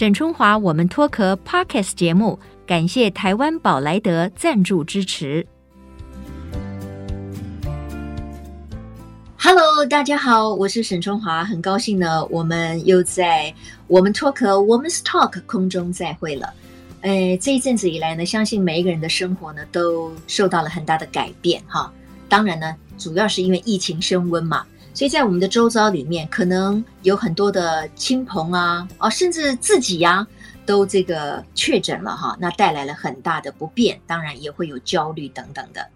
沈春华，我们脱壳 Podcast 节目，感谢台湾宝莱德赞助支持。Hello，大家好，我是沈春华，很高兴呢，我们又在我们脱壳 Women's Talk 空中再会了。哎，这一阵子以来呢，相信每一个人的生活呢都受到了很大的改变哈。当然呢，主要是因为疫情升温嘛。所以在我们的周遭里面，可能有很多的亲朋啊，哦，甚至自己呀、都这个确诊了哈，那带来了很大的不便，当然也会有焦虑等等的。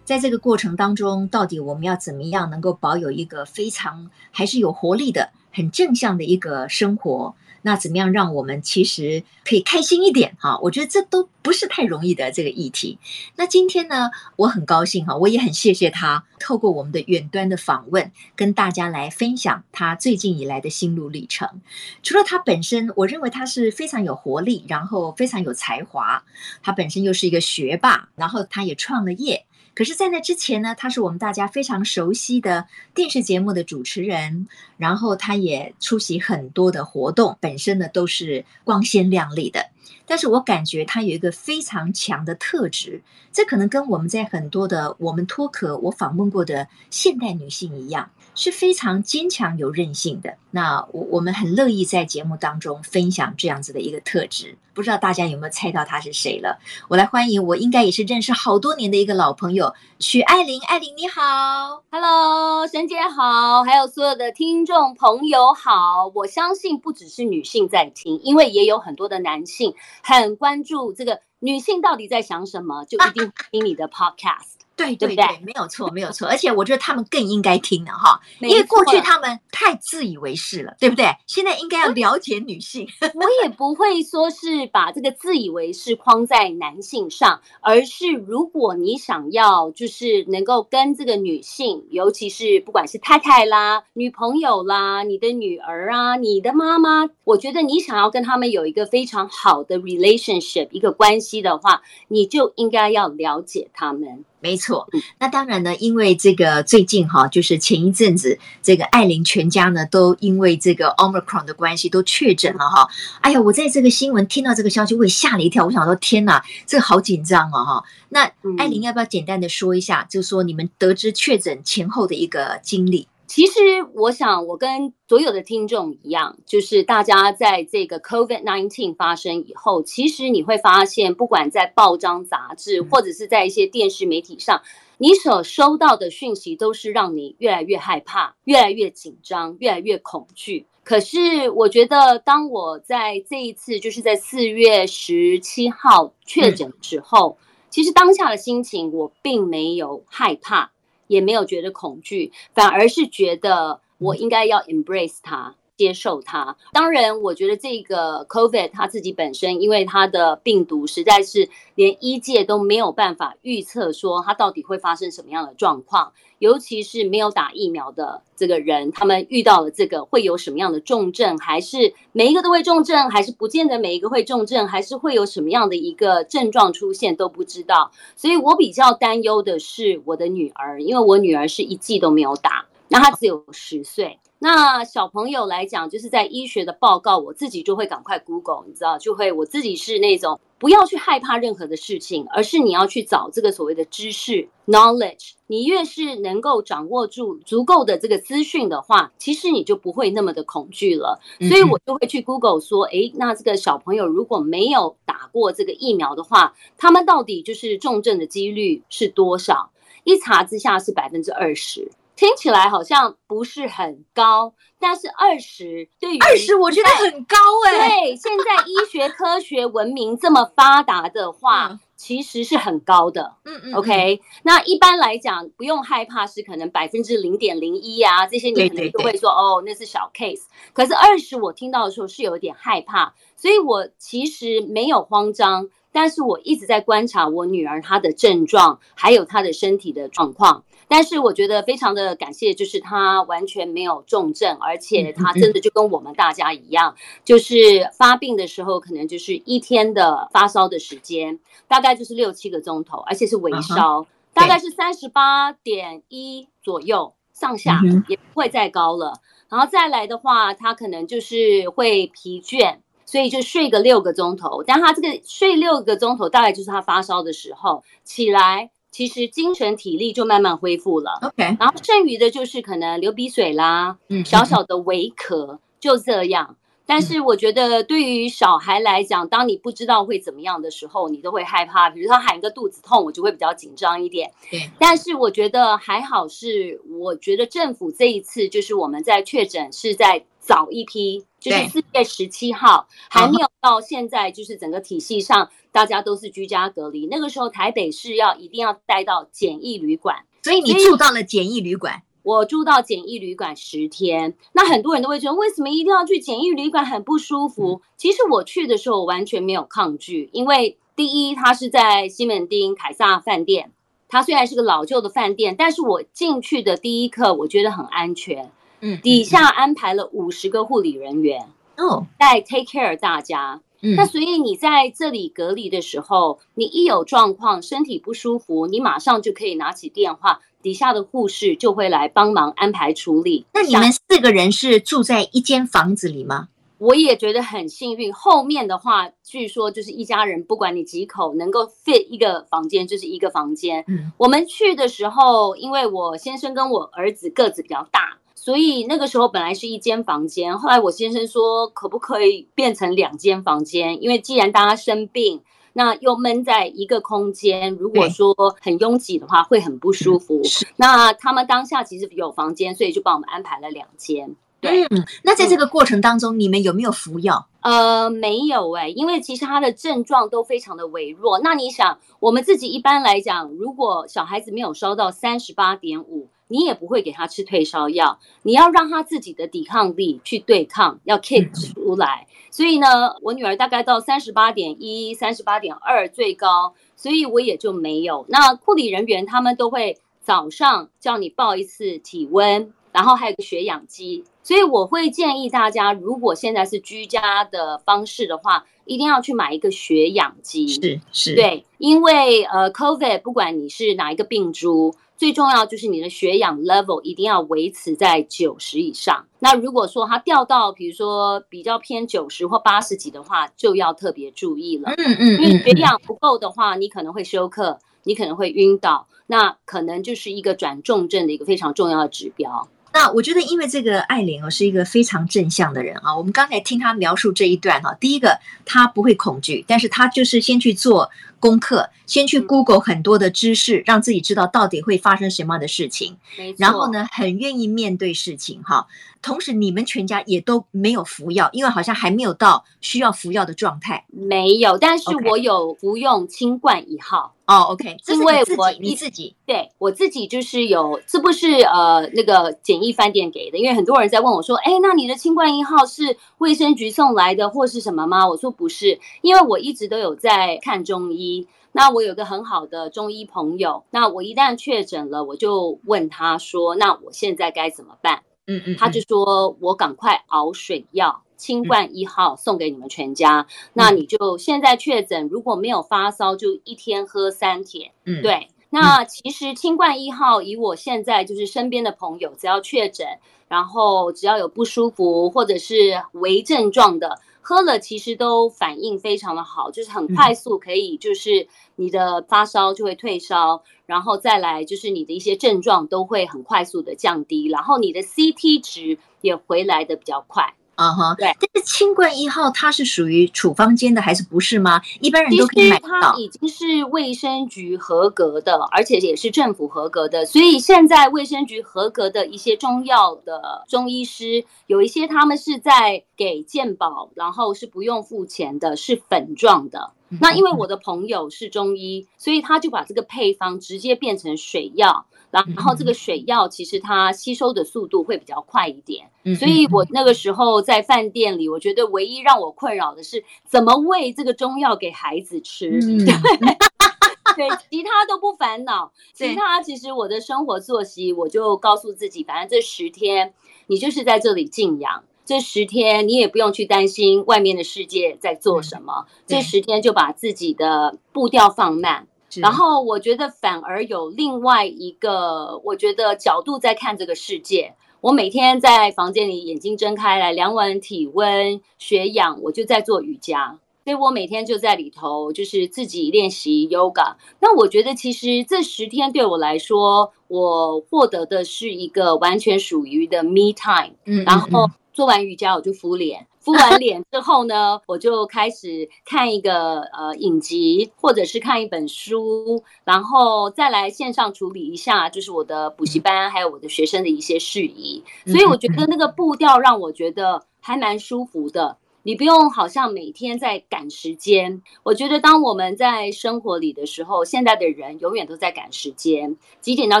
在这个过程当中，到底我们要怎么样能够保有一个非常还是有活力的、很正向的一个生活？那怎么样让我们其实可以开心一点哈？我觉得这都不是太容易的这个议题。那今天呢，我很高兴哈，我也很谢谢他透过我们的远端的访问，跟大家来分享他最近以来的心路历程。除了他本身，我认为他是非常有活力，然后非常有才华。他本身又是一个学霸，然后他也创了业。可是，在那之前呢，她是我们大家非常熟悉的电视节目的主持人，然后她也出席很多的活动，本身呢都是光鲜亮丽的。但是我感觉她有一个非常强的特质，这可能跟我们在很多的我们脱壳我访问过的现代女性一样。是非常坚强有韧性的。那我我们很乐意在节目当中分享这样子的一个特质。不知道大家有没有猜到他是谁了？我来欢迎，我应该也是认识好多年的一个老朋友许爱玲。爱玲你好，Hello，沈姐好，还有所有的听众朋友好。我相信不只是女性在听，因为也有很多的男性很关注这个女性到底在想什么，就一定听你的 Podcast。对对对，没有错，没有错，而且我觉得他们更应该听的哈，因为过去他们太自以为是了，对不对？现在应该要了解女性。我也不会说是把这个自以为是框在男性上，而是如果你想要就是能够跟这个女性，尤其是不管是太太啦、女朋友啦、你的女儿啊、你的妈妈，我觉得你想要跟他们有一个非常好的 relationship 一个关系的话，你就应该要了解他们。没错，那当然呢，因为这个最近哈，就是前一阵子，这个艾琳全家呢都因为这个 Omicron 的关系都确诊了哈。哎呀，我在这个新闻听到这个消息，我也吓了一跳。我想说，天哪，这个好紧张哦哈。那艾琳要不要简单的说一下，就是说你们得知确诊前后的一个经历？其实我想，我跟所有的听众一样，就是大家在这个 COVID-19 发生以后，其实你会发现，不管在报章杂志，或者是在一些电视媒体上，你所收到的讯息都是让你越来越害怕、越来越紧张、越来越恐惧。可是我觉得，当我在这一次，就是在四月十七号确诊之后，其实当下的心情，我并没有害怕。也没有觉得恐惧，反而是觉得我应该要 embrace 它。接受它。当然，我觉得这个 COVID 它自己本身，因为它的病毒实在是连医界都没有办法预测说它到底会发生什么样的状况，尤其是没有打疫苗的这个人，他们遇到了这个会有什么样的重症，还是每一个都会重症，还是不见得每一个会重症，还是会有什么样的一个症状出现都不知道。所以我比较担忧的是我的女儿，因为我女儿是一剂都没有打，那她只有十岁。那小朋友来讲，就是在医学的报告，我自己就会赶快 Google，你知道，就会我自己是那种不要去害怕任何的事情，而是你要去找这个所谓的知识 knowledge。你越是能够掌握住足够的这个资讯的话，其实你就不会那么的恐惧了。所以我就会去 Google 说，诶，那这个小朋友如果没有打过这个疫苗的话，他们到底就是重症的几率是多少？一查之下是百分之二十。听起来好像不是很高，但是二十对于二十，我觉得很高哎。对，现在医学科学文明这么发达的话，嗯、其实是很高的。嗯嗯。OK，那一般来讲不用害怕，是可能百分之零点零一啊，这些你可能都会说哦，那是小 case。可是二十，我听到的时候是有点害怕，所以我其实没有慌张。但是我一直在观察我女儿她的症状，还有她的身体的状况。但是我觉得非常的感谢，就是她完全没有重症，而且她真的就跟我们大家一样，就是发病的时候可能就是一天的发烧的时间，大概就是六七个钟头，而且是微烧，大概是三十八点一左右上下，也不会再高了。然后再来的话，她可能就是会疲倦。所以就睡个六个钟头。但他这个睡六个钟头，大概就是他发烧的时候起来，其实精神体力就慢慢恢复了。OK，然后剩余的就是可能流鼻水啦，嗯，小小的微咳，就这样。但是我觉得，对于小孩来讲，当你不知道会怎么样的时候，你都会害怕。比如他喊一个肚子痛，我就会比较紧张一点。对。但是我觉得还好，是我觉得政府这一次就是我们在确诊是在早一批，就是四月十七号，还没有到现在，就是整个体系上大家都是居家隔离。那个时候台北市要一定要带到简易旅馆，所以你住到了简易旅馆。我住到简易旅馆十天，那很多人都会觉得，为什么一定要去简易旅馆？很不舒服。其实我去的时候我完全没有抗拒，因为第一，它是在西门町凯撒饭店，它虽然是个老旧的饭店，但是我进去的第一刻，我觉得很安全。嗯，底下安排了五十个护理人员，哦，在 take care 大家。嗯，那所以你在这里隔离的时候，你一有状况，身体不舒服，你马上就可以拿起电话。底下的护士就会来帮忙安排处理。那你们四个人是住在一间房子里吗？我也觉得很幸运。后面的话，据说就是一家人，不管你几口，能够 fit 一个房间就是一个房间。嗯，我们去的时候，因为我先生跟我儿子个子比较大，所以那个时候本来是一间房间。后来我先生说，可不可以变成两间房间？因为既然大家生病。那又闷在一个空间，如果说很拥挤的话，会很不舒服。那他们当下其实有房间，所以就帮我们安排了两间。对，嗯，那在这个过程当中，嗯，你们有没有服药？呃，没有哎，因为其实他的症状都非常的微弱。那你想，我们自己一般来讲，如果小孩子没有烧到三十八点五。你也不会给他吃退烧药，你要让他自己的抵抗力去对抗，要 kick 出来。所以呢，我女儿大概到三十八点一、三十八点二最高，所以我也就没有。那护理人员他们都会早上叫你报一次体温，然后还有个血氧机。所以我会建议大家，如果现在是居家的方式的话，一定要去买一个血氧机。是是，对，因为呃，COVID 不管你是哪一个病株。最重要就是你的血氧 level 一定要维持在九十以上。那如果说它掉到，比如说比较偏九十或八十几的话，就要特别注意了。嗯嗯，因为血氧不够的话，你可能会休克，你可能会晕倒，那可能就是一个转重症的一个非常重要的指标。那我觉得，因为这个艾琳哦是一个非常正向的人啊。我们刚才听她描述这一段哈，第一个她不会恐惧，但是她就是先去做功课，先去 Google 很多的知识，让自己知道到底会发生什么样的事情。然后呢，很愿意面对事情哈。同时，你们全家也都没有服药，因为好像还没有到需要服药的状态。没有，但是我有服用清冠一号。哦、oh,，OK，因为我你自己对我自己就是有，这不是呃那个简易饭店给的，因为很多人在问我说，哎，那你的清冠一号是卫生局送来的或是什么吗？我说不是，因为我一直都有在看中医。那我有个很好的中医朋友，那我一旦确诊了，我就问他说，那我现在该怎么办？嗯嗯，他就说我赶快熬水药，清冠一号送给你们全家。那你就现在确诊，如果没有发烧，就一天喝三天。嗯，对。那其实清冠一号，以我现在就是身边的朋友，只要确诊，然后只要有不舒服或者是微症状的。喝了其实都反应非常的好，就是很快速，可以就是你的发烧就会退烧，然后再来就是你的一些症状都会很快速的降低，然后你的 CT 值也回来的比较快。啊哈，对，但是清冠一号它是属于处方间的还是不是吗？一般人都可以买到。它已经是卫生局合格的，而且也是政府合格的，所以现在卫生局合格的一些中药的中医师，有一些他们是在给健保，然后是不用付钱的，是粉状的。那因为我的朋友是中医，所以他就把这个配方直接变成水药。然后这个水药其实它吸收的速度会比较快一点，所以我那个时候在饭店里，我觉得唯一让我困扰的是怎么喂这个中药给孩子吃。对，对，其他都不烦恼，其他其实我的生活作息，我就告诉自己，反正这十天你就是在这里静养，这十天你也不用去担心外面的世界在做什么，这十天就把自己的步调放慢。然后我觉得反而有另外一个，我觉得角度在看这个世界。我每天在房间里眼睛睁开来，量完体温、血氧，我就在做瑜伽。所以我每天就在里头，就是自己练习 yoga。那我觉得其实这十天对我来说，我获得的是一个完全属于的 me time。嗯，然后做完瑜伽我就敷脸，敷完脸之后呢，我就开始看一个呃影集，或者是看一本书，然后再来线上处理一下，就是我的补习班还有我的学生的一些事宜。所以我觉得那个步调让我觉得还蛮舒服的。你不用好像每天在赶时间。我觉得当我们在生活里的时候，现在的人永远都在赶时间，几点到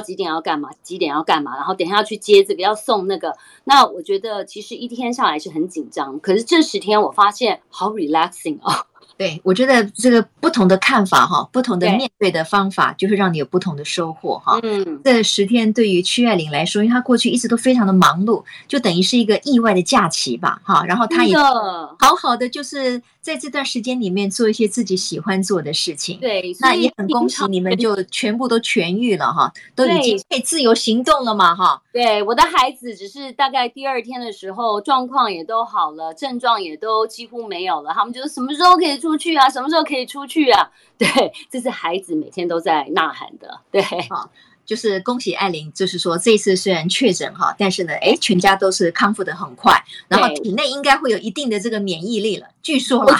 几点要干嘛，几点要干嘛，然后等下要去接这个，要送那个。那我觉得其实一天下来是很紧张，可是这十天我发现好 relaxing 哦。对，我觉得这个不同的看法哈，不同的面对的方法，就会让你有不同的收获哈。嗯，这十天对于屈爱玲来说，因为她过去一直都非常的忙碌，就等于是一个意外的假期吧哈。然后她也好好的就是。在这段时间里面做一些自己喜欢做的事情，对，那也很恭喜你们，就全部都痊愈了哈，都已经可以自由行动了嘛哈。对，我的孩子只是大概第二天的时候状况也都好了，症状也都几乎没有了，他们就说什么时候可以出去啊？什么时候可以出去啊？对，这是孩子每天都在呐喊的，对，好。就是恭喜艾琳，就是说这次虽然确诊哈，但是呢，哎，全家都是康复的很快，然后体内应该会有一定的这个免疫力了。据说啦，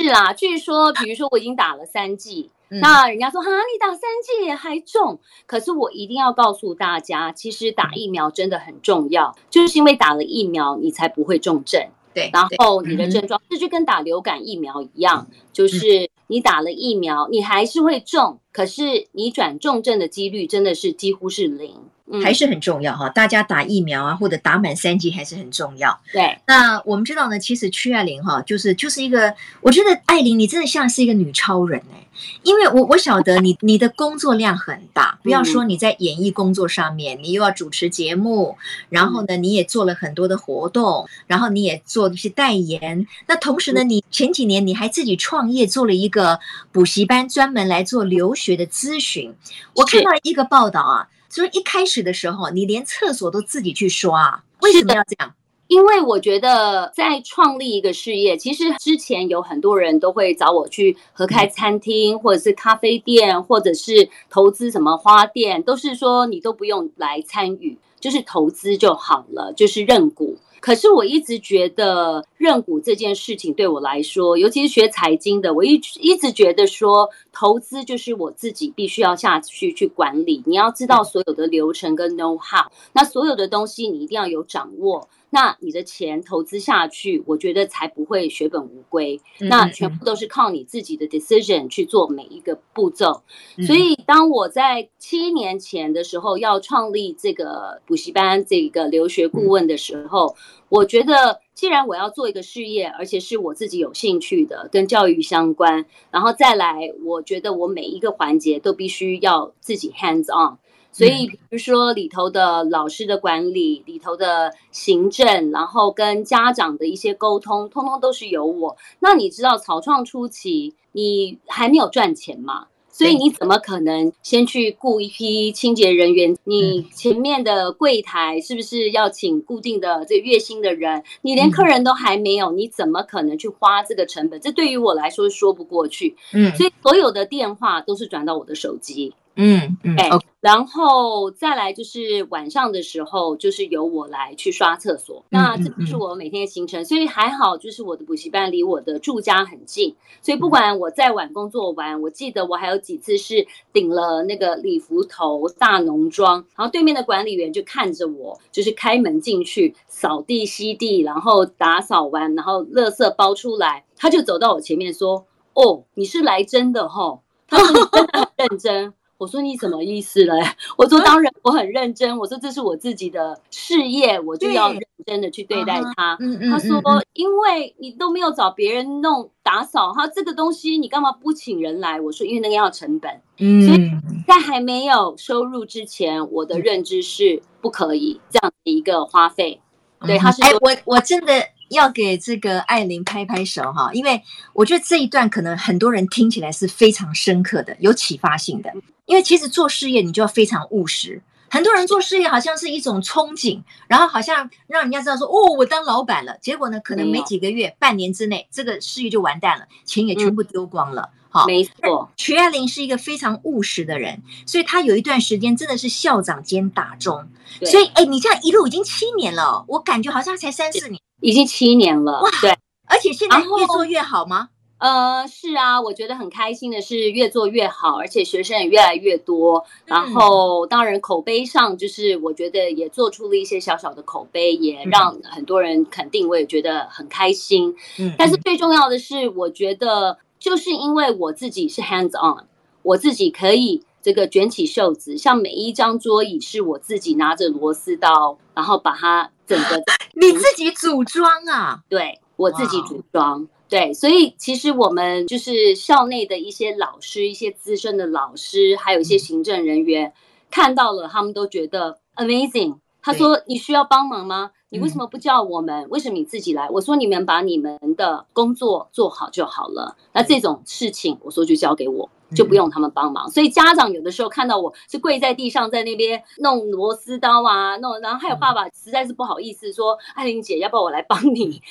是啦，据说，比如说我已经打了三剂，那人家说哈，你打三剂还重，可是我一定要告诉大家，其实打疫苗真的很重要，就是因为打了疫苗，你才不会重症。对，然后你的症状，这就跟打流感疫苗一样，就是你打了疫苗，你还是会中，可是你转重症的几率真的是几乎是零。还是很重要哈，大家打疫苗啊，或者打满三剂还是很重要。对，那我们知道呢，其实曲爱玲哈，就是就是一个，我觉得爱玲你真的像是一个女超人哎，因为我我晓得你你的工作量很大，不要说你在演艺工作上面，你又要主持节目，然后呢，你也做了很多的活动，然后你也做一些代言，那同时呢，你前几年你还自己创业做了一个补习班，专门来做留学的咨询。我看到一个报道啊。所以一开始的时候，你连厕所都自己去刷，为什么要这样？因为我觉得在创立一个事业，其实之前有很多人都会找我去合开餐厅，或者是咖啡店，或者是投资什么花店，都是说你都不用来参与，就是投资就好了，就是认股。可是我一直觉得认股这件事情对我来说，尤其是学财经的，我一一直觉得说投资就是我自己必须要下去去管理。你要知道所有的流程跟 know how，那所有的东西你一定要有掌握。那你的钱投资下去，我觉得才不会血本无归。那全部都是靠你自己的 decision 去做每一个步骤。所以，当我在七年前的时候要创立这个补习班、这个留学顾问的时候，我觉得既然我要做一个事业，而且是我自己有兴趣的，跟教育相关，然后再来，我觉得我每一个环节都必须要自己 hands on。所以，比如说里头的老师的管理，里头的行政，然后跟家长的一些沟通，通通都是由我。那你知道草创初期，你还没有赚钱嘛？所以你怎么可能先去雇一批清洁人员？你前面的柜台是不是要请固定的这月薪的人？你连客人都还没有，你怎么可能去花这个成本？这对于我来说说不过去。嗯，所以所有的电话都是转到我的手机。嗯嗯，哎，然后再来就是晚上的时候，就是由我来去刷厕所。那这不是我每天的行程，所以还好，就是我的补习班离我的住家很近，所以不管我再晚工作完，我记得我还有几次是顶了那个礼服头大浓妆，然后对面的管理员就看着我，就是开门进去扫地吸地，然后打扫完，然后垃圾包出来，他就走到我前面说：“哦，你是来真的哦？”他说：“你真的很认真。”我说你什么意思嘞？我说当然我很认真。我说这是我自己的事业，我就要认真的去对待它。他说因为你都没有找别人弄打扫，哈，这个东西你干嘛不请人来？我说因为那个要成本。嗯，所以在还没有收入之前，我的认知是不可以这样的一个花费。对，他是哎，我我真的。要给这个艾琳拍拍手哈，因为我觉得这一段可能很多人听起来是非常深刻的、有启发性的。因为其实做事业你就要非常务实，很多人做事业好像是一种憧憬，然后好像让人家知道说，哦，我当老板了。结果呢，可能没几个月、半年之内，这个事业就完蛋了，钱也全部丢光了。好，没错。徐爱玲是一个非常务实的人，所以她有一段时间真的是校长兼打钟。所以，哎，你这样一路已经七年了，我感觉好像才三四年，已经七年了。哇，对，而且现在越做越好吗？呃，是啊，我觉得很开心的是越做越好，而且学生也越来越多。然后，当然口碑上，就是我觉得也做出了一些小小的口碑，也让很多人肯定，我也觉得很开心。嗯，但是最重要的是，我觉得就是因为我自己是 hands on，我自己可以这个卷起袖子，像每一张桌椅是我自己拿着螺丝刀，然后把它整个你自己组装啊？对，我自己组装。对，所以其实我们就是校内的一些老师、一些资深的老师，还有一些行政人员，看到了，他们都觉得 amazing。他说：“你需要帮忙吗？你为什么不叫我们？为什么你自己来？”我说：“你们把你们的工作做好就好了。那这种事情，我说就交给我。”就不用他们帮忙，所以家长有的时候看到我是跪在地上在那边弄螺丝刀啊，弄，然后还有爸爸实在是不好意思说：“爱玲姐，要不要我来帮你？”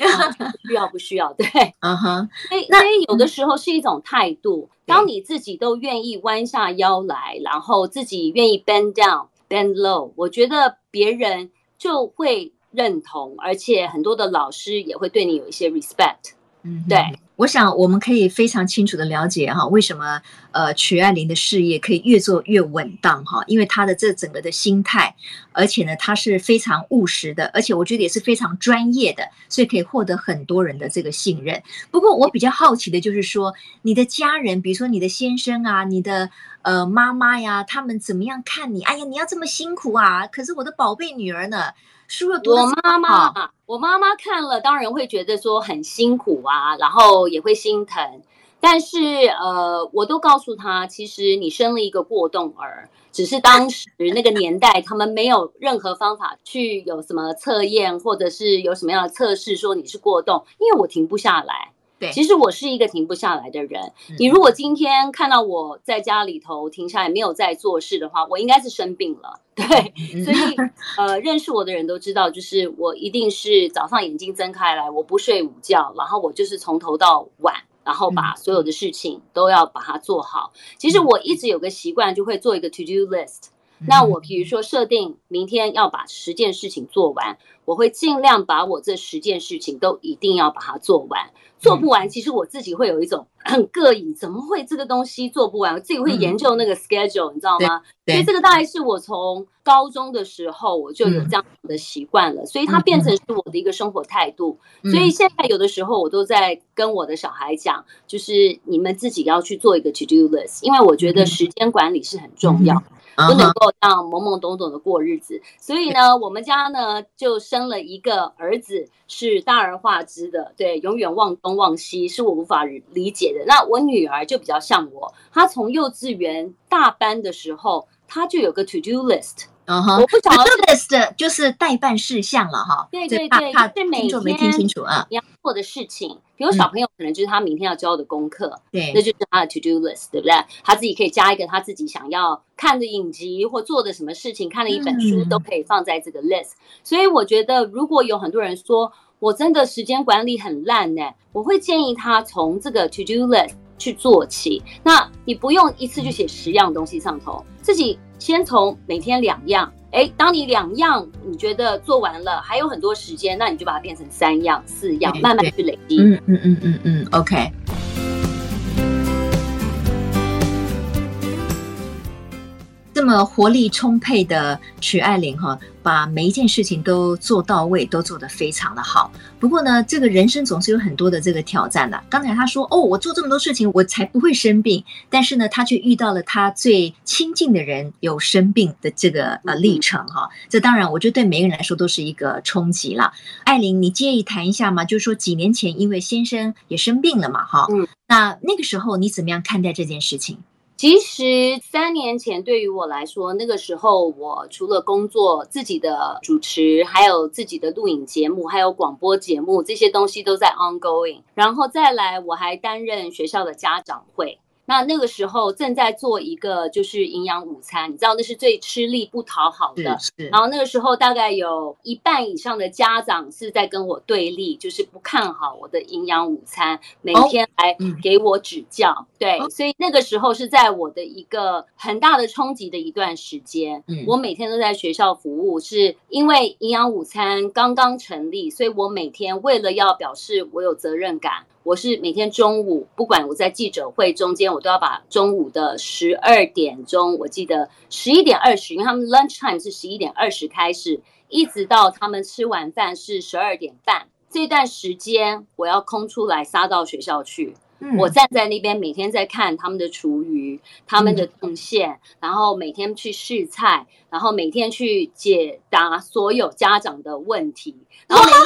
不需要，不需要。对，嗯哼。所以，所以有的时候是一种态度。当你自己都愿意弯下腰来，然后自己愿意 bend down, bend low，我觉得别人就会认同，而且很多的老师也会对你有一些 respect。嗯，对。我想我们可以非常清楚的了解哈，为什么呃曲爱玲的事业可以越做越稳当哈？因为她的这整个的心态，而且呢，她是非常务实的，而且我觉得也是非常专业的，所以可以获得很多人的这个信任。不过我比较好奇的就是说，你的家人，比如说你的先生啊，你的呃妈妈呀，他们怎么样看你？哎呀，你要这么辛苦啊！可是我的宝贝女儿呢？书有多我妈妈，我妈妈看了当然会觉得说很辛苦啊，然后也会心疼。但是呃，我都告诉她，其实你生了一个过动儿，只是当时 那个年代他们没有任何方法去有什么测验，或者是有什么样的测试说你是过动，因为我停不下来。对，其实我是一个停不下来的人。你如果今天看到我在家里头停下来没有在做事的话，我应该是生病了。对，所以呃，认识我的人都知道，就是我一定是早上眼睛睁开来，我不睡午觉，然后我就是从头到晚，然后把所有的事情都要把它做好。其实我一直有个习惯，就会做一个 to do list。那我比如说设定明天要把十件事情做完，我会尽量把我这十件事情都一定要把它做完。做不完，其实我自己会有一种很膈应，怎么会这个东西做不完？我自己会研究那个 schedule，你知道吗？所以这个大概是我从高中的时候我就有这样的习惯了，所以它变成是我的一个生活态度。所以现在有的时候我都在跟我的小孩讲，就是你们自己要去做一个 to do list，因为我觉得时间管理是很重要。不能够这样懵懵懂懂的过日子，所以呢，我们家呢就生了一个儿子，是大而化之的，对，永远忘东忘西，是我无法理解的。那我女儿就比较像我，她从幼稚园大班的时候，她就有个 to do list。嗯哼，我不晓得 list 就是代办事项了哈。对对对，是每天没听清楚啊，要做的事情。比如小朋友可能就是他明天要交的功课，对，那就是他的 to do list，对不对？他自己可以加一个他自己想要看的影集或做的什么事情，看了一本书都可以放在这个 list。所以我觉得，如果有很多人说我真的时间管理很烂呢，我会建议他从这个 to do list 去做起。那你不用一次就写十样东西上头，自己。先从每天两样，哎，当你两样你觉得做完了，还有很多时间，那你就把它变成三样、四样，慢慢去累积。嗯嗯嗯嗯嗯，OK。这么活力充沛的曲爱玲哈，把每一件事情都做到位，都做得非常的好。不过呢，这个人生总是有很多的这个挑战的。刚才他说：“哦，我做这么多事情，我才不会生病。”但是呢，他却遇到了他最亲近的人有生病的这个呃历程哈。这当然，我觉得对每个人来说都是一个冲击了。爱玲，你介意谈一下吗？就是说几年前因为先生也生病了嘛，哈。嗯。那那个时候你怎么样看待这件事情？其实三年前对于我来说，那个时候我除了工作，自己的主持，还有自己的录影节目，还有广播节目，这些东西都在 ongoing。然后再来，我还担任学校的家长会。那那个时候正在做一个就是营养午餐，你知道那是最吃力不讨好的。然后那个时候大概有一半以上的家长是在跟我对立，就是不看好我的营养午餐，每天来给我指教。哦、对，哦、所以那个时候是在我的一个很大的冲击的一段时间。嗯、我每天都在学校服务，是因为营养午餐刚刚成立，所以我每天为了要表示我有责任感。我是每天中午，不管我在记者会中间，我都要把中午的十二点钟，我记得十一点二十，因为他们 lunch time 是十一点二十开始，一直到他们吃完饭是十二点半，这段时间我要空出来杀到学校去。嗯、我站在那边，每天在看他们的厨余、他们的动线，嗯、然后每天去试菜，然后每天去解答所有家长的问题。然后哇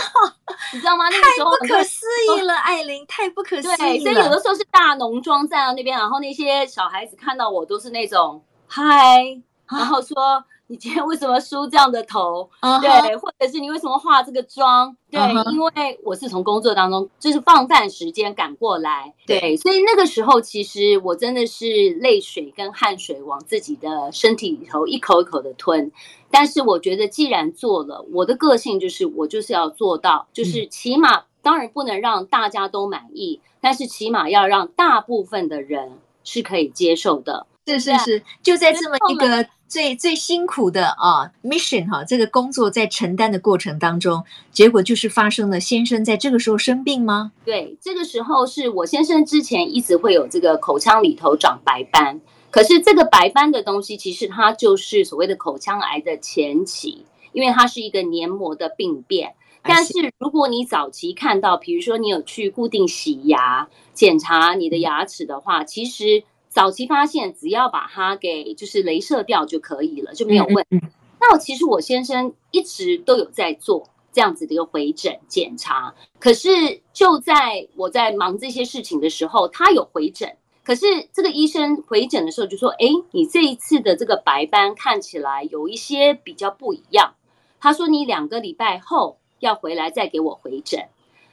你知道吗？那个时候太不可思议了，艾琳，太不可思议了。对，所以有的时候是大浓妆站到那边，然后那些小孩子看到我都是那种嗨，然后说。你今天为什么梳这样的头？Uh huh. 对，或者是你为什么化这个妆？对，uh huh. 因为我是从工作当中就是放饭时间赶过来，对，对，所以那个时候其实我真的是泪水跟汗水往自己的身体里头一口一口的吞。但是我觉得既然做了，我的个性就是我就是要做到，就是起码当然不能让大家都满意，但是起码要让大部分的人是可以接受的。是是是，就在这么一个。最最辛苦的啊，mission 哈，这个工作在承担的过程当中，结果就是发生了先生在这个时候生病吗？对，这个时候是我先生之前一直会有这个口腔里头长白斑，可是这个白斑的东西其实它就是所谓的口腔癌的前期，因为它是一个黏膜的病变。但是如果你早期看到，比如说你有去固定洗牙、检查你的牙齿的话，其实。早期发现，只要把它给就是镭射掉就可以了，就没有问题。那我其实我先生一直都有在做这样子的一个回诊检查，可是就在我在忙这些事情的时候，他有回诊，可是这个医生回诊的时候就说：“哎，你这一次的这个白斑看起来有一些比较不一样。”他说：“你两个礼拜后要回来再给我回诊。”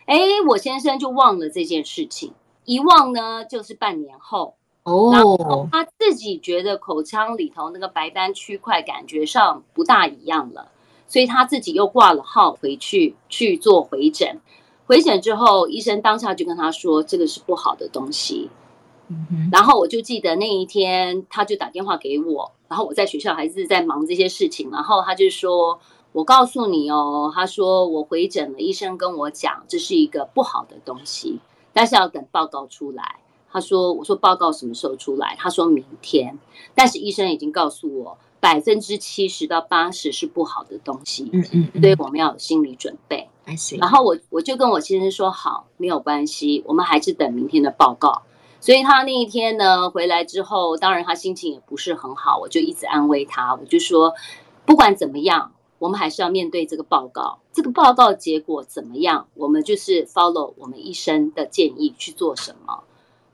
哎，我先生就忘了这件事情，一忘呢就是半年后。哦，然后他自己觉得口腔里头那个白斑区块感觉上不大一样了，所以他自己又挂了号回去去做回诊。回诊之后，医生当下就跟他说这个是不好的东西。嗯哼，然后我就记得那一天他就打电话给我，然后我在学校还是在忙这些事情，然后他就说：“我告诉你哦，他说我回诊了，医生跟我讲这是一个不好的东西，但是要等报告出来。”他说：“我说报告什么时候出来？”他说明天，但是医生已经告诉我，百分之七十到八十是不好的东西，嗯嗯，嗯，所以我们要有心理准备。然后我我就跟我先生说：“好，没有关系，我们还是等明天的报告。”所以他那一天呢回来之后，当然他心情也不是很好，我就一直安慰他，我就说：“不管怎么样，我们还是要面对这个报告。这个报告结果怎么样，我们就是 follow 我们医生的建议去做什么。”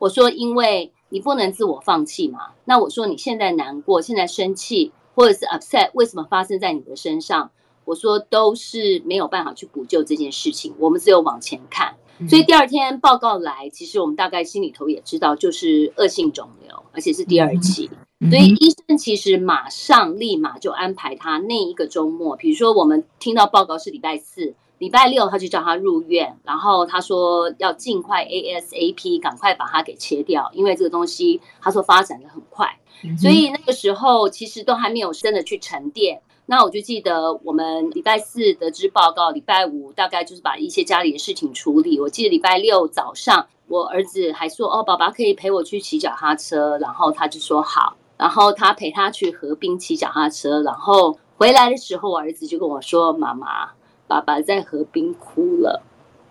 我说，因为你不能自我放弃嘛。那我说，你现在难过，现在生气，或者是 upset，为什么发生在你的身上？我说，都是没有办法去补救这件事情。我们只有往前看。所以第二天报告来，其实我们大概心里头也知道，就是恶性肿瘤，而且是第二期。所以医生其实马上立马就安排他那一个周末，比如说我们听到报告是礼拜四。礼拜六他就叫他入院，然后他说要尽快 ASAP 赶快把它给切掉，因为这个东西他说发展的很快，所以那个时候其实都还没有真的去沉淀。那我就记得我们礼拜四得知报告，礼拜五大概就是把一些家里的事情处理。我记得礼拜六早上，我儿子还说：“哦，爸爸可以陪我去骑脚踏车。”然后他就说好，然后他陪他去河边骑脚踏车，然后回来的时候，我儿子就跟我说：“妈妈。”爸爸在河边哭了。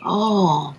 哦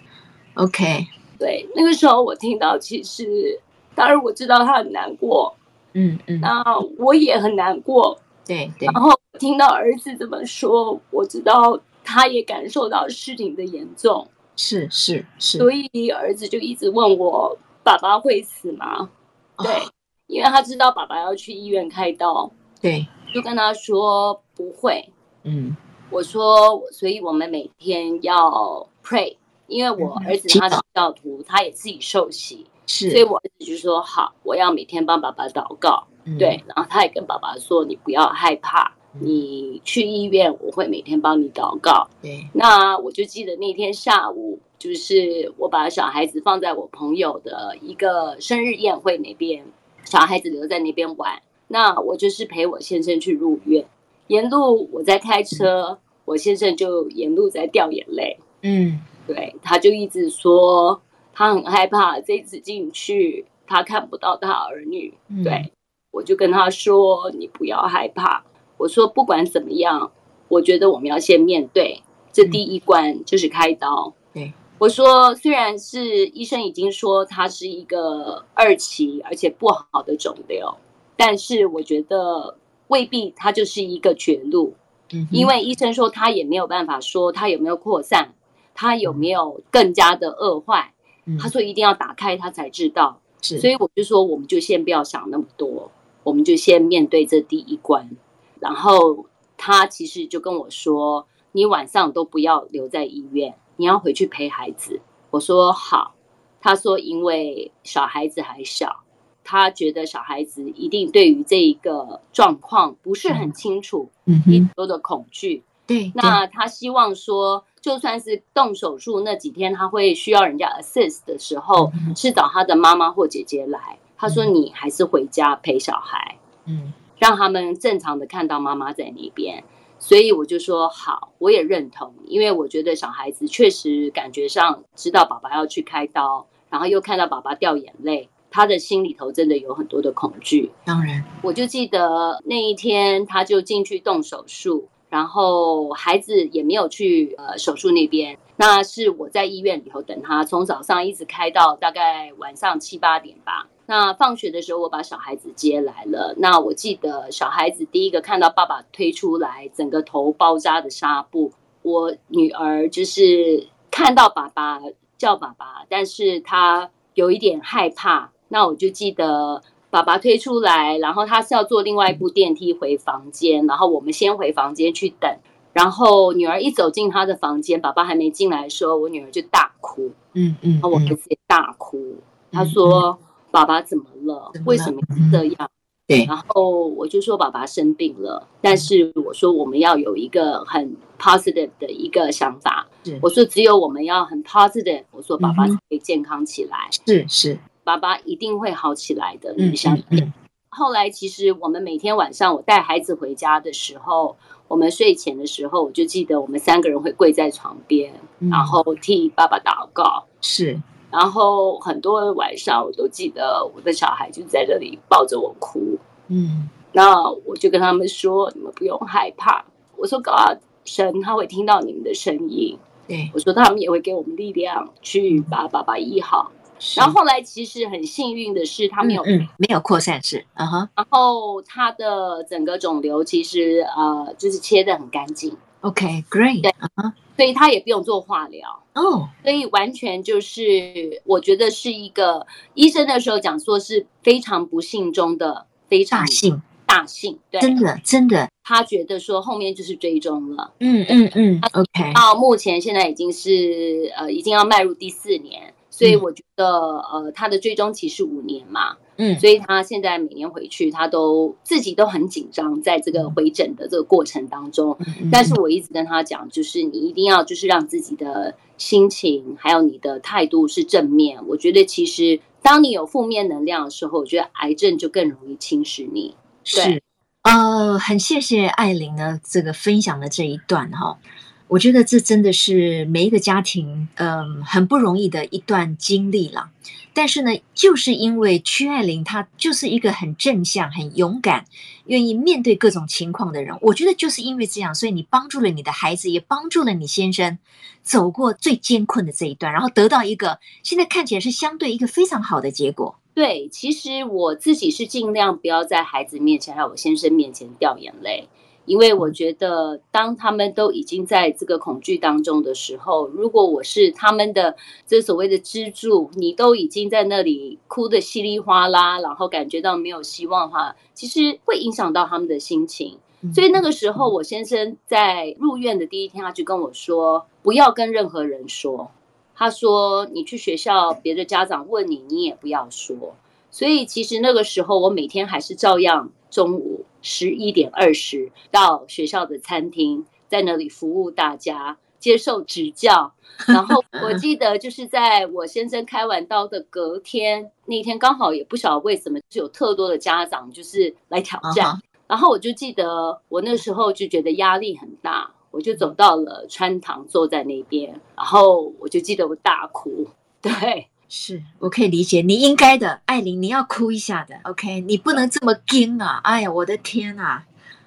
，OK，对，那个时候我听到，其实当然我知道他很难过，嗯嗯，那我也很难过，对对。然后听到儿子这么说，我知道他也感受到事情的严重，是是是。所以儿子就一直问我：“爸爸会死吗？”对，哦，因为他知道爸爸要去医院开刀，对，就跟他说不会，嗯。我说，所以我们每天要 pray，因为我儿子他是教徒，他也自己受洗，是，所以我儿子就说好，我要每天帮爸爸祷告，嗯、对，然后他也跟爸爸说，你不要害怕，嗯、你去医院，我会每天帮你祷告。对，那我就记得那天下午，就是我把小孩子放在我朋友的一个生日宴会那边，小孩子留在那边玩，那我就是陪我先生去入院，沿路我在开车。嗯我先生就沿路在掉眼泪，嗯，对，他就一直说他很害怕这次进去他看不到他儿女，嗯、对，我就跟他说你不要害怕，我说不管怎么样，我觉得我们要先面对。这第一关就是开刀，对、嗯，我说虽然是医生已经说他是一个二期而且不好的肿瘤，但是我觉得未必他就是一个绝路。嗯因为医生说他也没有办法说他有没有扩散，他有没有更加的恶坏，他说一定要打开他才知道。是，所以我就说我们就先不要想那么多，我们就先面对这第一关。然后他其实就跟我说，你晚上都不要留在医院，你要回去陪孩子。我说好。他说因为小孩子还小。他觉得小孩子一定对于这一个状况不是很清楚，嗯，很多的恐惧。对，那他希望说，就算是动手术那几天，他会需要人家 assist 的时候，是找他的妈妈或姐姐来。他说：“你还是回家陪小孩，嗯，让他们正常的看到妈妈在那边。”所以我就说好，我也认同，因为我觉得小孩子确实感觉上知道爸爸要去开刀，然后又看到爸爸掉眼泪。他的心里头真的有很多的恐惧。当然，我就记得那一天，他就进去动手术，然后孩子也没有去呃手术那边。那是我在医院里头等他，从早上一直开到大概晚上七八点吧。那放学的时候，我把小孩子接来了。那我记得小孩子第一个看到爸爸推出来，整个头包扎的纱布。我女儿就是看到爸爸叫爸爸，但是她有一点害怕。那我就记得爸爸推出来，然后他是要坐另外一部电梯回房间，然后我们先回房间去等。然后女儿一走进他的房间，爸爸还没进来的时候，我女儿就大哭，嗯嗯，然后我儿子也大哭。他说：“爸爸怎么了？为什么这样？”对，然后我就说：“爸爸生病了。”但是我说我们要有一个很 positive 的一个想法。我说只有我们要很 positive，我说爸爸才可以健康起来。是是。爸爸一定会好起来的，你相信。后来其实我们每天晚上我带孩子回家的时候，我们睡前的时候，我就记得我们三个人会跪在床边，然后替爸爸祷告。是，然后很多晚上我都记得我的小孩就在这里抱着我哭。嗯，那我就跟他们说：“你们不用害怕。”我说：“God，神他会听到你们的声音。”对，我说他们也会给我们力量去把爸爸医好。然后后来其实很幸运的是，他没有、嗯嗯、没有扩散是，嗯哼。然后他的整个肿瘤其实呃就是切的很干净。OK，Great。对，所以他也不用做化疗。哦，所以完全就是我觉得是一个医生的时候讲说是非常不幸中的非常大幸，大幸。对，真的真的。他觉得说后面就是追踪了。嗯嗯嗯。OK。到目前现在已经是呃已经要迈入第四年。所以我觉得，呃，他的追踪期是五年嘛，嗯，所以他现在每年回去，他都自己都很紧张，在这个回诊的这个过程当中。嗯，但是我一直跟他讲，就是你一定要就是让自己的心情还有你的态度是正面。我觉得其实当你有负面能量的时候，我觉得癌症就更容易侵蚀你。是，呃，很谢谢艾琳呢这个分享的这一段哈。我觉得这真的是每一个家庭，嗯，很不容易的一段经历了。但是呢，就是因为屈爱玲她就是一个很正向、很勇敢、愿意面对各种情况的人。我觉得就是因为这样，所以你帮助了你的孩子，也帮助了你先生走过最艰困的这一段，然后得到一个现在看起来是相对一个非常好的结果。对，其实我自己是尽量不要在孩子面前还有我先生面前掉眼泪。因为我觉得，当他们都已经在这个恐惧当中的时候，如果我是他们的这所谓的支柱，你都已经在那里哭得稀里哗啦，然后感觉到没有希望的话，其实会影响到他们的心情。所以那个时候，我先生在入院的第一天，他就跟我说：“不要跟任何人说。”他说你去学校，别的家长问你，你也不要说。所以其实那个时候，我每天还是照样中午十一点二十到学校的餐厅，在那里服务大家，接受指教。然后我记得就是在我先生开完刀的隔天，那天刚好也不晓得为什么，就有特多的家长就是来挑战。Uh huh. 然后我就记得我那时候就觉得压力很大，我就走到了穿堂坐在那边，然后我就记得我大哭，对。是我可以理解，你应该的，艾琳，你要哭一下的，OK，你不能这么惊啊！哎呀，我的天啊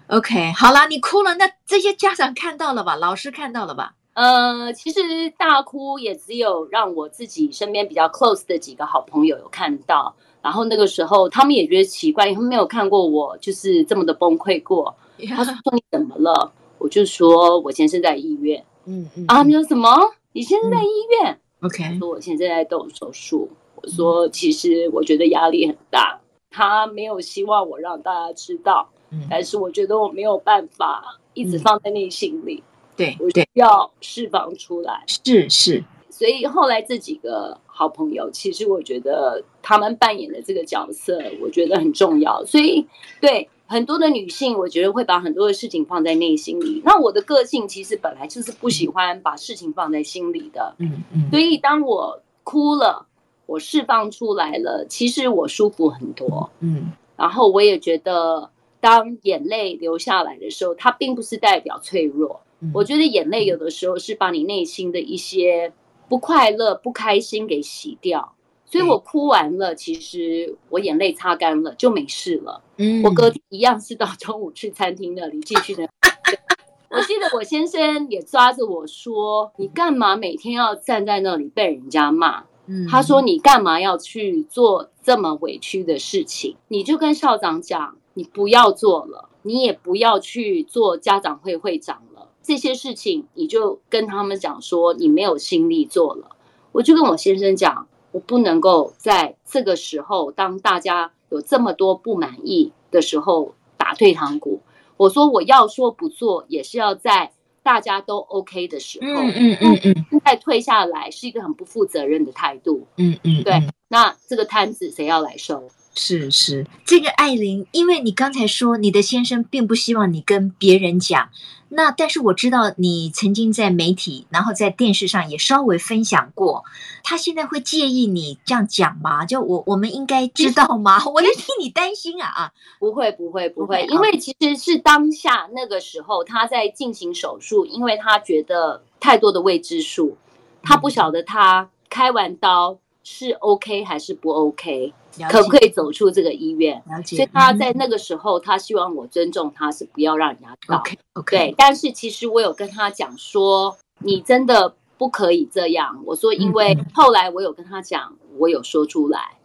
！OK，好啦，你哭了，那这些家长看到了吧？老师看到了吧？呃，其实大哭也只有让我自己身边比较 close 的几个好朋友有看到，然后那个时候他们也觉得奇怪，他们没有看过我就是这么的崩溃过。他说：“你怎么了？”我就说：“我先生在医院。”嗯嗯，啊，你说什么？你先生在医院？嗯 OK，说我现在在动手术。我说，其实我觉得压力很大。他没有希望我让大家知道，但是我觉得我没有办法一直放在内心里。对，我需要释放出来。是是。所以后来这几个好朋友，其实我觉得他们扮演的这个角色，我觉得很重要。所以对。很多的女性，我觉得会把很多的事情放在内心里。那我的个性其实本来就是不喜欢把事情放在心里的。嗯嗯。所以当我哭了，我释放出来了，其实我舒服很多。嗯。然后我也觉得，当眼泪流下来的时候，它并不是代表脆弱。我觉得眼泪有的时候是把你内心的一些不快乐、不开心给洗掉。所以我哭完了，其实我眼泪擦干了就没事了。嗯，我隔一样是到中午去餐厅那里继续的。我记得我先生也抓着我说：“你干嘛每天要站在那里被人家骂？”嗯，他说：“你干嘛要去做这么委屈的事情？你就跟校长讲，你不要做了，你也不要去做家长会会长了。这些事情你就跟他们讲说，你没有心力做了。”我就跟我先生讲。我不能够在这个时候，当大家有这么多不满意的时候打退堂鼓。我说我要说不做，也是要在大家都 OK 的时候。嗯嗯嗯嗯。现在退下来是一个很不负责任的态度。嗯嗯。对，那这个摊子谁要来收？是是，这个艾琳，因为你刚才说你的先生并不希望你跟别人讲，那但是我知道你曾经在媒体，然后在电视上也稍微分享过，他现在会介意你这样讲吗？就我我们应该知道吗？我在替你担心啊啊！不会不会不会，因为其实是当下那个时候他在进行手术，因为他觉得太多的未知数，他不晓得他开完刀是 OK 还是不 OK。可不可以走出这个医院？了解。所以他在那个时候，他希望我尊重他，是不要让人家知道。OK OK。对，但是其实我有跟他讲说，你真的不可以这样。我说，因为后来我有跟他讲，我有说出来。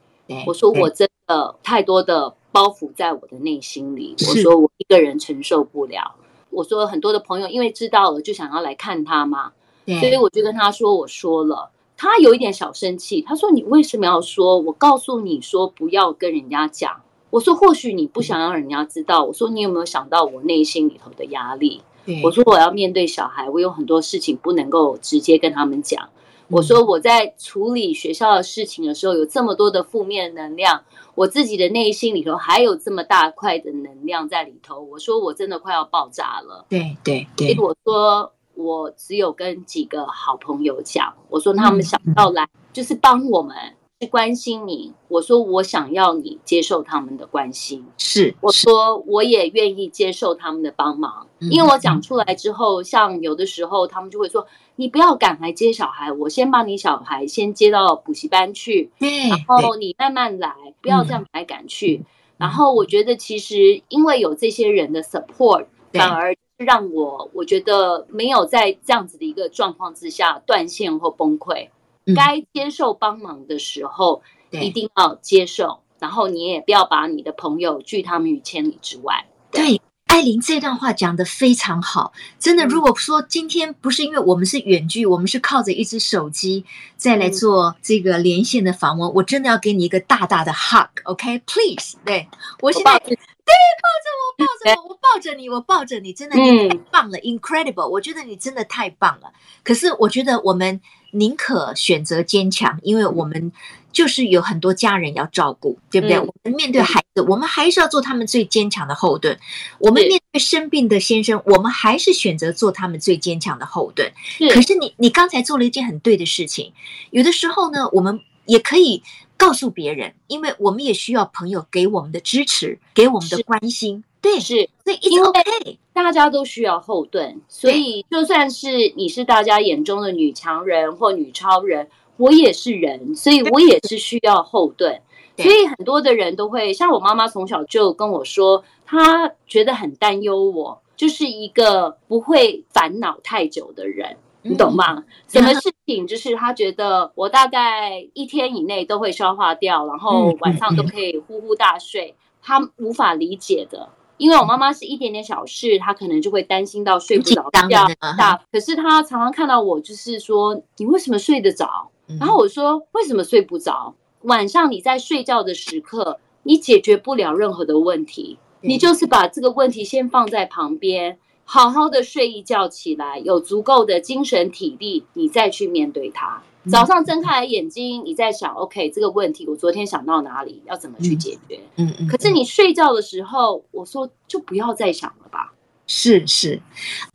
我说我真的太多的包袱在我的内心里。我说我一个人承受不了。我说很多的朋友因为知道了就想要来看他嘛，所以我就跟他说，我说了。他有一点小生气，他说：“你为什么要说？我告诉你说不要跟人家讲。”我说：“或许你不想让人家知道。”我说：“你有没有想到我内心里头的压力？”我说：“我要面对小孩，我有很多事情不能够直接跟他们讲。”我说：“我在处理学校的事情的时候，有这么多的负面能量，我自己的内心里头还有这么大块的能量在里头。”我说：“我真的快要爆炸了。”对对对，我说。我只有跟几个好朋友讲，我说他们想要来就是帮我们，去关心你。我说我想要你接受他们的关心，是我说我也愿意接受他们的帮忙，因为我讲出来之后，像有的时候他们就会说，你不要赶来接小孩，我先把你小孩先接到补习班去，然后你慢慢来，不要这样赶来赶去。然后我觉得其实因为有这些人的 support，反而。让我我觉得没有在这样子的一个状况之下断线或崩溃，该接受帮忙的时候一定要接受，然后你也不要把你的朋友拒他们于千里之外。对，艾琳这段话讲得非常好，真的。如果说今天不是因为我们是远距，我们是靠着一只手机再来做这个连线的访问，我真的要给你一个大大的 hug，OK，please。对，我现在对。抱着我，抱着我，我抱着你，我抱着你，真的你太棒了，嗯，incredible！我觉得你真的太棒了。可是我觉得我们宁可选择坚强，因为我们就是有很多家人要照顾，对不对？嗯，我们面对孩子，我们还是要做他们最坚强的后盾。我们面对生病的先生，我们还是选择做他们最坚强的后盾。可是你，你刚才做了一件很对的事情。有的时候呢，我们也可以。告诉别人，因为我们也需要朋友给我们的支持，给我们的关心。对，是，所以因为大家都需要后盾，所以就算是你是大家眼中的女强人或女超人，我也是人，所以我也是需要后盾。所以很多的人都会，像我妈妈从小就跟我说，她觉得很担忧我，就是一个不会烦恼太久的人。你懂吗？什么事情就是她觉得我大概一天以内都会消化掉，然后晚上都可以呼呼大睡。她无法理解的，因为我妈妈是一点点小事，她可能就会担心到睡不着觉。大，可是她常常看到我，就是说你为什么睡得着？然后我说为什么睡不着？晚上你在睡觉的时刻，你解决不了任何的问题，你就是把这个问题先放在旁边。好好的睡一觉起来，有足够的精神体力，你再去面对它。早上睁开眼睛，你在想，OK，这个问题我昨天想到哪里，要怎么去解决？嗯嗯，嗯。可是你睡觉的时候，我说就不要再想了吧。是是，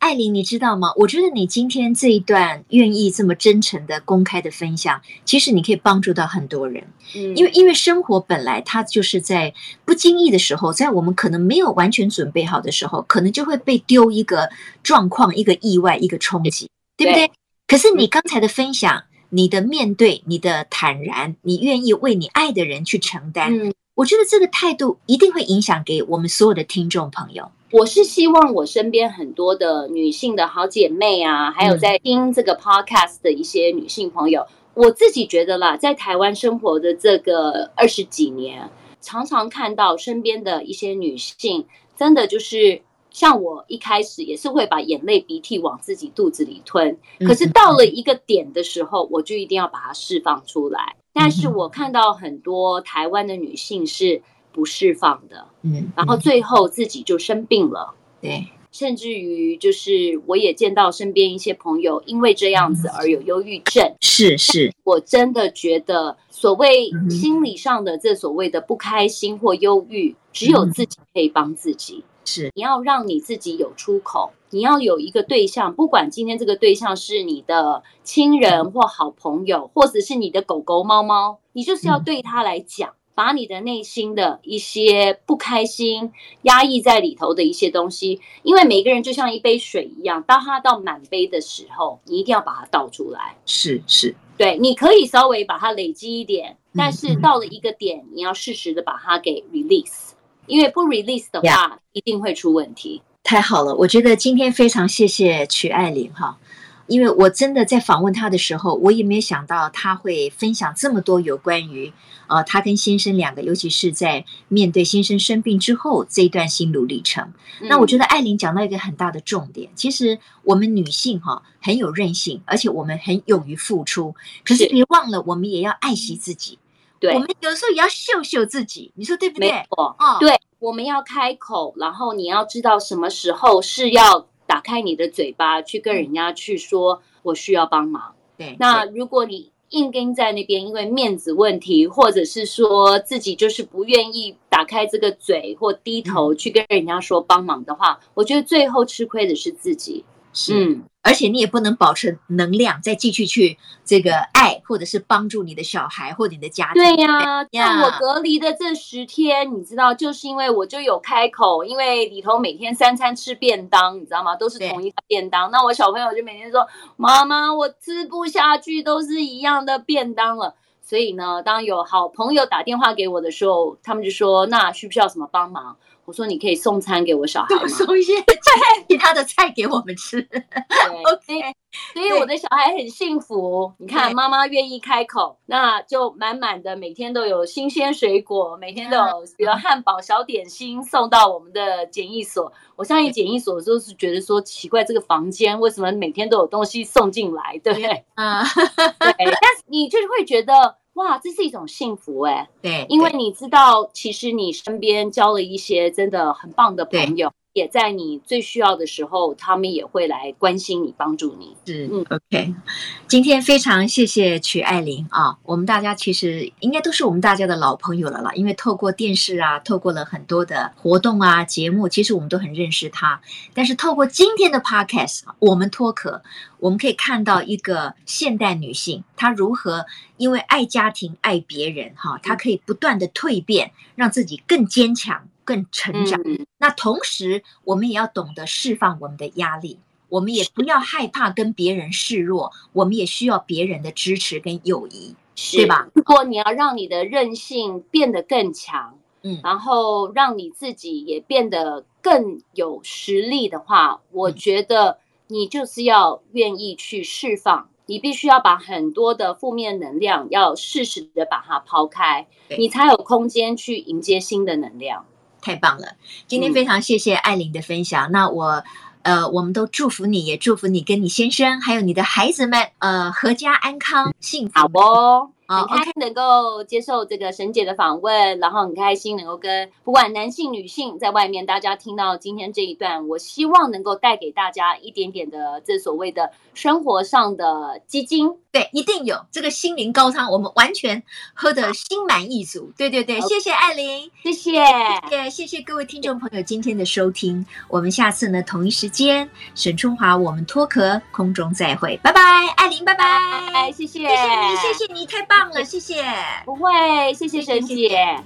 艾琳，你知道吗？我觉得你今天这一段愿意这么真诚的公开的分享，其实你可以帮助到很多人。嗯，因为因为生活本来它就是在不经意的时候，在我们可能没有完全准备好的时候，可能就会被丢一个状况、一个意外、一个冲击，对不对？对。可是你刚才的分享，你的面对、你的坦然，你愿意为你爱的人去承担，嗯，我觉得这个态度一定会影响给我们所有的听众朋友。我是希望我身边很多的女性的好姐妹啊，还有在听这个 podcast 的一些女性朋友，我自己觉得啦，在台湾生活的这个二十几年，常常看到身边的一些女性，真的就是像我一开始也是会把眼泪鼻涕往自己肚子里吞，可是到了一个点的时候，我就一定要把它释放出来。但是我看到很多台湾的女性是。不释放的，嗯，然后。最后自己就生病了，对，甚至于就是我也见到身边一些朋友因为这样子而有忧郁症，是是，我真的觉得所谓心理上的这所谓的不开心或忧郁，只有自己可以帮自己，是，你要让你自己有出口，你要有一个对象，不管今天这个对象是你的亲人或好朋友，或者是你的狗狗猫猫，你就是要对他来讲。把你的内心的一些不开心、压抑在里头的一些东西，因为每个人就像一杯水一样，当它到满杯的时候，你一定要把它倒出来。是是，对，你可以稍微把它累积一点，但是到了一个点，你要适时的把它给 release，因为不 release 的话，一定会出问题。太好了，我觉得今天非常谢谢曲爱玲哈。因为我真的在访问她的时候，我也没有想到她会分享这么多有关于，呃，她跟先生两个，尤其是在面对先生生病之后这一段心路历程。嗯。那我觉得艾琳讲到一个很大的重点，其实我们女性哈很有韧性，而且我们很勇于付出。可是别忘了，我们也要爱惜自己。对，我们有时候也要秀秀自己，你说对不对？哦，对，我们要开口，然后你要知道什么时候是要。打开你的嘴巴，去跟人家去说，我需要帮忙。对，那如果你硬跟在那边，因为面子问题，或者是说自己就是不愿意打开这个嘴或低头去跟人家说帮忙的话，我觉得最后吃亏的是自己。是。嗯而且你也不能保持能量，再继续去这个爱，或者是帮助你的小孩或者你的家庭。对呀，像我隔离的这十天，你知道，就是因为我就有开口，因为里头每天三餐吃便当，你知道吗？都是同一个便当。那我小朋友就每天说：“妈妈，我吃不下去，都是一样的便当了。”所以呢，当有好朋友打电话给我的时候，他们就说：“那需不需要什么帮忙？”我说：“你可以送餐给我小孩吗？送一些其他的菜给我们吃。对 ”OK，所以我的小孩很幸福。你看，妈妈愿意开口，那就满满的，每天都有新鲜水果，每天都有比如汉堡、小点心送到我们的检疫所。我相信检疫所都是觉得说奇怪，这个房间为什么每天都有东西送进来，对不对？啊，对。但是你就是会觉得。哇，这是一种幸福哎、欸。对，因为你知道，其实你身边交了一些真的很棒的朋友。也在你最需要的时候，他们也会来关心你、帮助你。是，嗯，OK。今天非常谢谢曲爱玲啊，我们大家其实应该都是我们大家的老朋友了啦，因为透过电视啊，透过了很多的活动啊、节目，其实我们都很认识她。但是透过今天的 Podcast，我们脱壳，我们可以看到一个现代女性，她如何因为爱家庭、爱别人，哈，她可以不断的蜕变，让自己更坚强。更成长。那同时，我们也要懂得释放我们的压力，我们也不要害怕跟别人示弱，我们也需要别人的支持跟友谊，对吧？如果你要让你的韧性变得更强，嗯，然后让你自己也变得更有实力的话，我觉得你就是要愿意去释放。你必须要把很多的负面能量要适时的把它抛开，你才有空间去迎接新的能量。太棒了！今天非常谢谢艾琳的分享。嗯、那我，呃，我们都祝福你，也祝福你跟你先生还有你的孩子们，呃，阖家安康，幸福。好不？很开心能够接受这个沈姐的访问，然后很开心能够跟不管男性女性在外面，大家听到今天这一段，我希望能够带给大家一点点的这所谓的生活上的基金。对，一定有这个心灵高汤，我们完全喝得心满意足。对对对，谢谢艾琳，谢谢，谢谢谢谢各位听众朋友今天的收听，我们下次呢同一时间，沈春华我们脱壳空中再会，拜拜，艾琳，拜拜，谢谢，谢谢你，谢谢你，太了，谢谢。不会，谢谢沈姐。